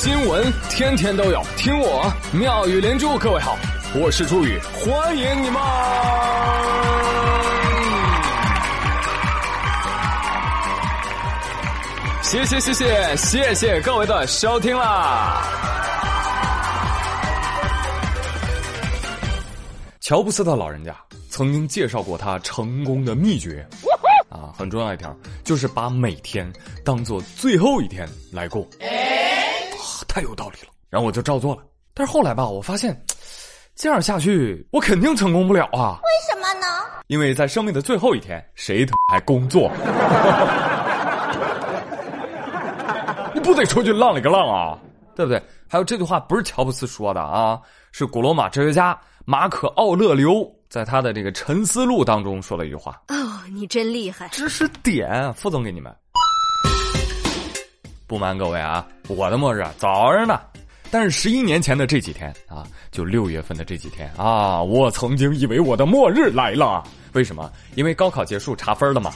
新闻天天都有，听我妙语连珠。各位好，我是朱宇，欢迎你们！谢谢谢谢谢谢各位的收听啦！乔布斯的老人家曾经介绍过他成功的秘诀。啊，很重要一条就是把每天当做最后一天来过，太有道理了。然后我就照做了，但是后来吧，我发现这样下去我肯定成功不了啊。为什么呢？因为在生命的最后一天，谁他还工作？你不得出去浪里个浪啊，对不对？还有这句话不是乔布斯说的啊，是古罗马哲学家马可·奥勒留。在他的这个《沉思录》当中说了一句话哦，你真厉害！知识点，副总给你们。不瞒各位啊，我的末日早着呢，但是十一年前的这几天啊，就六月份的这几天啊，我曾经以为我的末日来了。为什么？因为高考结束查分了嘛。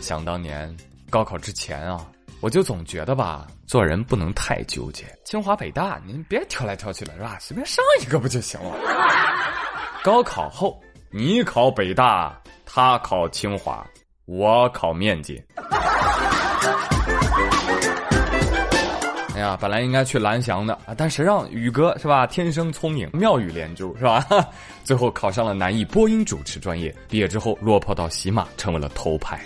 想当年高考之前啊。我就总觉得吧，做人不能太纠结。清华北大，您别挑来挑去了，是吧？随便上一个不就行了？高考后，你考北大，他考清华，我考面接。哎呀，本来应该去蓝翔的啊，但谁让宇哥是吧？天生聪颖，妙语连珠是吧？最后考上了南艺播音主持专业，毕业之后落魄到喜马，成为了头牌。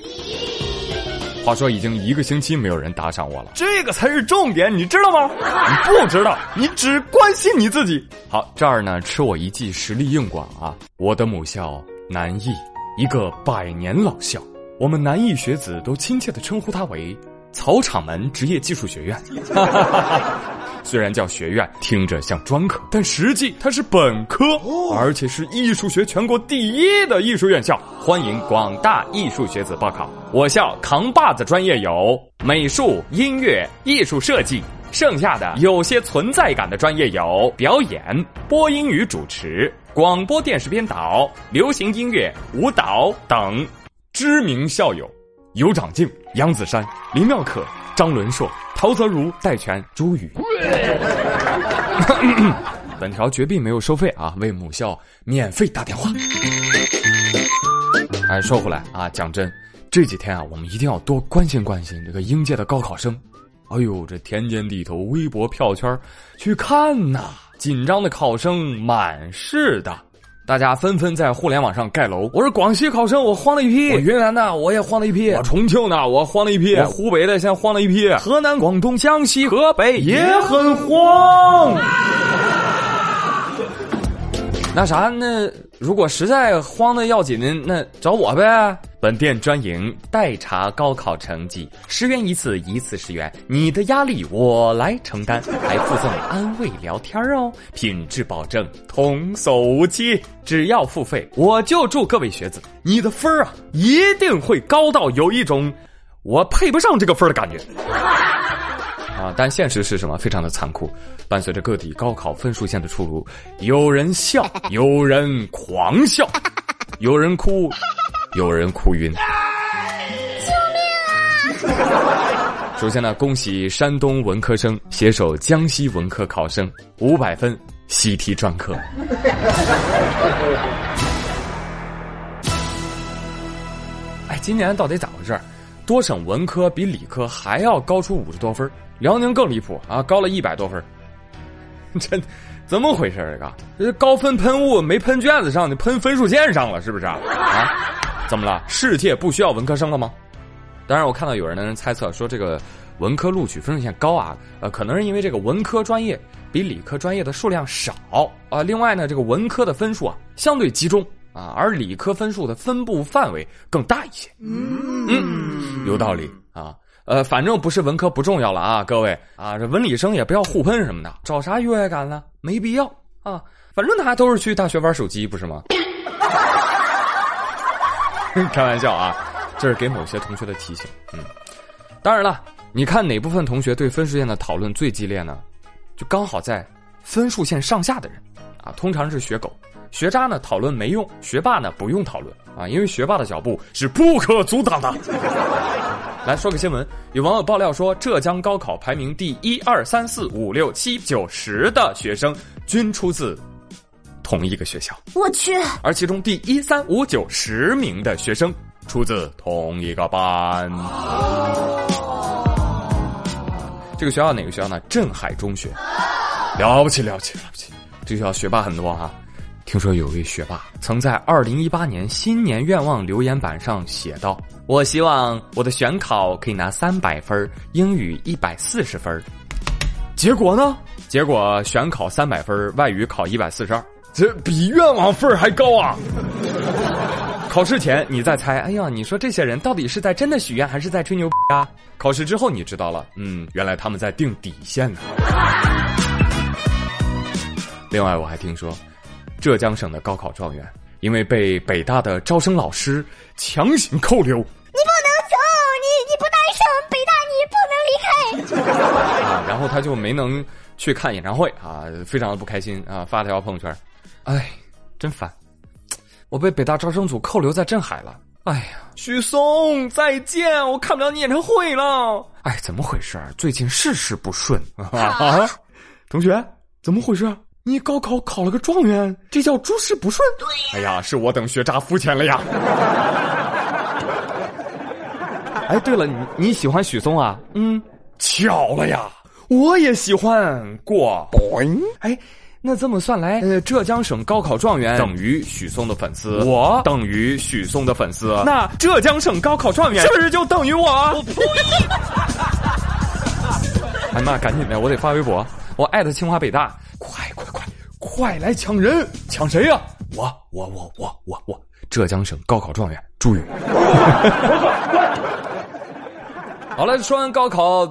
话说已经一个星期没有人打赏我了，这个才是重点，你知道吗？你不知道，你只关心你自己。好，这儿呢吃我一记实力硬广啊！我的母校南艺，一个百年老校，我们南艺学子都亲切的称呼他为草场门职业技术学院。虽然叫学院，听着像专科，但实际它是本科，而且是艺术学全国第一的艺术院校。欢迎广大艺术学子报考。我校扛把子专业有美术、音乐、艺术设计，剩下的有些存在感的专业有表演、播音与主持、广播电视编导、流行音乐、舞蹈等。知名校友：尤长靖、杨子姗、林妙可。张伦硕、陶泽如、戴荃、朱宇。本条绝壁没有收费啊，为母校免费打电话。哎，说回来啊，讲真，这几天啊，我们一定要多关心关心这个应届的高考生。哎呦，这田间地头、微博票圈，去看呐，紧张的考生满是的。大家纷纷在互联网上盖楼。我是广西考生，我慌了一批；我云南的，我也慌了一批；我重庆的，我慌了一批；我湖北的，现在慌了一批；河南、广东、江西、河北也很慌。那啥，那如果实在慌的要紧，那找我呗。本店专营代查高考成绩，十元一次，一次十元，你的压力我来承担，还附赠安慰聊天哦，品质保证，童叟无欺。只要付费，我就祝各位学子，你的分儿啊，一定会高到有一种我配不上这个分的感觉。啊！但现实是什么？非常的残酷。伴随着各地高考分数线的出炉，有人笑，有人狂笑，有人哭，有人哭晕。救命啊！首先呢，恭喜山东文科生携手江西文科考生五百分习题专科。哎，今年到底咋回事？多省文科比理科还要高出五十多分辽宁更离谱啊，高了一百多分 这怎么回事？这个高分喷雾没喷卷子上，你喷分数线上了，是不是啊？啊？怎么了？世界不需要文科生了吗？当然，我看到有人的人猜测说，这个文科录取分数线高啊，呃，可能是因为这个文科专业比理科专业的数量少啊。另外呢，这个文科的分数啊相对集中啊，而理科分数的分布范围更大一些。嗯，有道理啊。呃，反正不是文科不重要了啊，各位啊，这文理生也不要互喷什么的，找啥优越感呢？没必要啊，反正大家都是去大学玩手机，不是吗？开玩笑啊，这是给某些同学的提醒。嗯，当然了，你看哪部分同学对分数线的讨论最激烈呢？就刚好在分数线上下的人啊，通常是学狗、学渣呢，讨论没用；学霸呢，不用讨论啊，因为学霸的脚步是不可阻挡的。来说个新闻，有网友爆料说，浙江高考排名第一、二、三、四、五、六、七、九、十的学生均出自同一个学校，我去，而其中第一、三、五、九、十名的学生出自同一个班。这个学校哪个学校呢？镇海中学，了不起了不起了不起！这学校学霸很多哈。听说有位学霸曾在二零一八年新年愿望留言板上写道：“我希望我的选考可以拿三百分，英语一百四十分。”结果呢？结果选考三百分，外语考一百四十二，这比愿望分还高啊！考试前你在猜，哎呀，你说这些人到底是在真的许愿还是在吹牛逼啊？考试之后你知道了，嗯，原来他们在定底线呢。另外，我还听说，浙江省的高考状元因为被北大的招生老师强行扣留，你不能走，你你不带上北大，你不能离开。啊，然后他就没能去看演唱会啊，非常的不开心啊，发了条朋友圈，哎，真烦。我被北大招生组扣留在镇海了。哎呀，许嵩，再见！我看不了你演唱会了。哎，怎么回事？最近事事不顺啊！同学，怎么回事？你高考考了个状元，这叫诸事不顺？对。哎呀，是我等学渣肤浅了呀。哎，对了，你你喜欢许嵩啊？嗯，巧了呀，我也喜欢过。哎。那这么算来，呃，浙江省高考状元等于许嵩的粉丝，我等于许嵩的粉丝，那浙江省高考状元是不是就等于我？我呸！哎妈，赶紧的，我得发微博，我艾特清华北大，快快快，快来抢人！抢谁呀？我我我我我我，浙江省高考状元朱宇。好了，说完高考，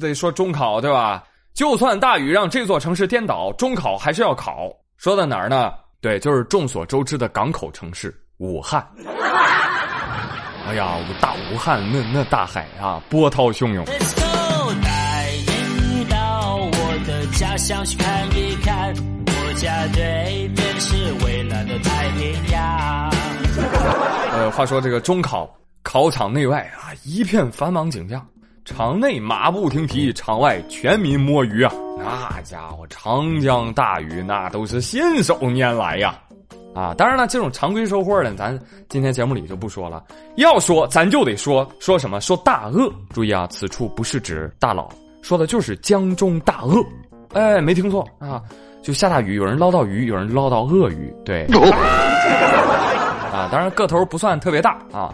得说中考，对吧？就算大雨让这座城市颠倒，中考还是要考。说到哪儿呢？对，就是众所周知的港口城市武汉。哎呀，大武汉那那大海啊，波涛汹涌。带你到我的家乡去看一看，我家对面是蔚蓝的太平洋。呃，话说这个中考考场内外啊，一片繁忙景象。场内马不停蹄，场外全民摸鱼啊！那家伙长江大鱼，那都是信手拈来呀！啊，当然了，这种常规收获呢，咱今天节目里就不说了。要说，咱就得说说什么？说大鳄。注意啊，此处不是指大佬，说的就是江中大鳄。哎，没听错啊！就下大雨，有人捞到鱼，有人捞到鳄鱼。对，啊，当然个头不算特别大啊。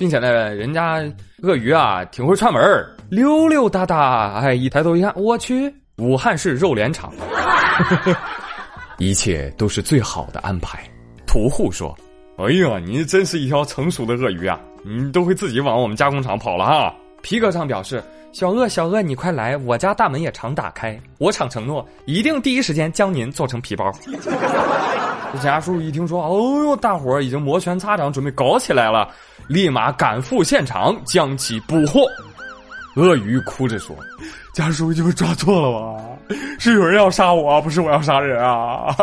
并且呢，人家鳄鱼啊挺会串门溜溜达达。哎，一抬头一看，我去，武汉市肉联厂，一切都是最好的安排。屠户说：“哎呀，你真是一条成熟的鳄鱼啊，你都会自己往我们加工厂跑了哈。”皮革厂表示：“小鳄，小鳄，你快来，我家大门也常打开，我厂承诺一定第一时间将您做成皮包。” 这家叔一听说，哦呦，大伙儿已经摩拳擦掌，准备搞起来了。立马赶赴现场将其捕获。鳄鱼哭着说：“家属就是抓错了吧？是有人要杀我，不是我要杀人啊！”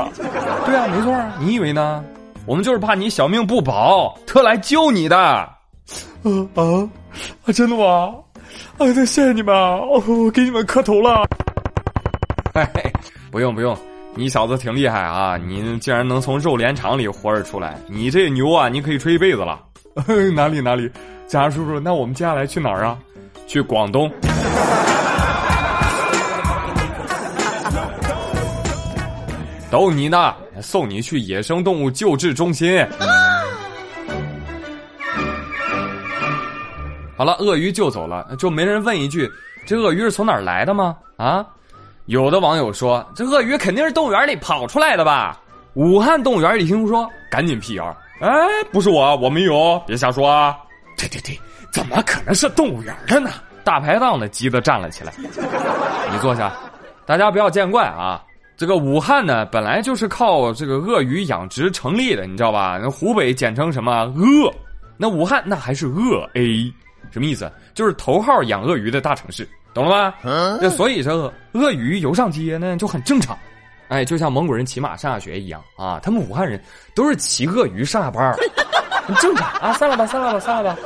对啊，没错啊，你以为呢？我们就是怕你小命不保，特来救你的。啊啊啊！真的吗？啊，谢谢你们，哦，我给你们磕头了。嘿嘿，不用不用，你小子挺厉害啊！你竟然能从肉联厂里活着出来，你这牛啊！你可以吹一辈子了。哪里哪里，贾叔叔，那我们接下来去哪儿啊？去广东。逗你呢，送你去野生动物救治中心。好了，鳄鱼救走了，就没人问一句：这鳄鱼是从哪儿来的吗？啊？有的网友说，这鳄鱼肯定是动物园里跑出来的吧？武汉动物园一听说，赶紧辟谣。哎，不是我，我没有，别瞎说啊！对对对，怎么可能是动物园的呢？大排档的急得站了起来。你坐下，大家不要见怪啊。这个武汉呢，本来就是靠这个鳄鱼养殖成立的，你知道吧？那湖北简称什么鳄？那武汉那还是鳄 A，什么意思？就是头号养鳄鱼的大城市，懂了吗？那所以这个鳄鱼游上街呢，就很正常。哎，就像蒙古人骑马上下学一样啊！他们武汉人都是骑鳄鱼上下班 很正常啊！散了吧，散了吧，散了吧。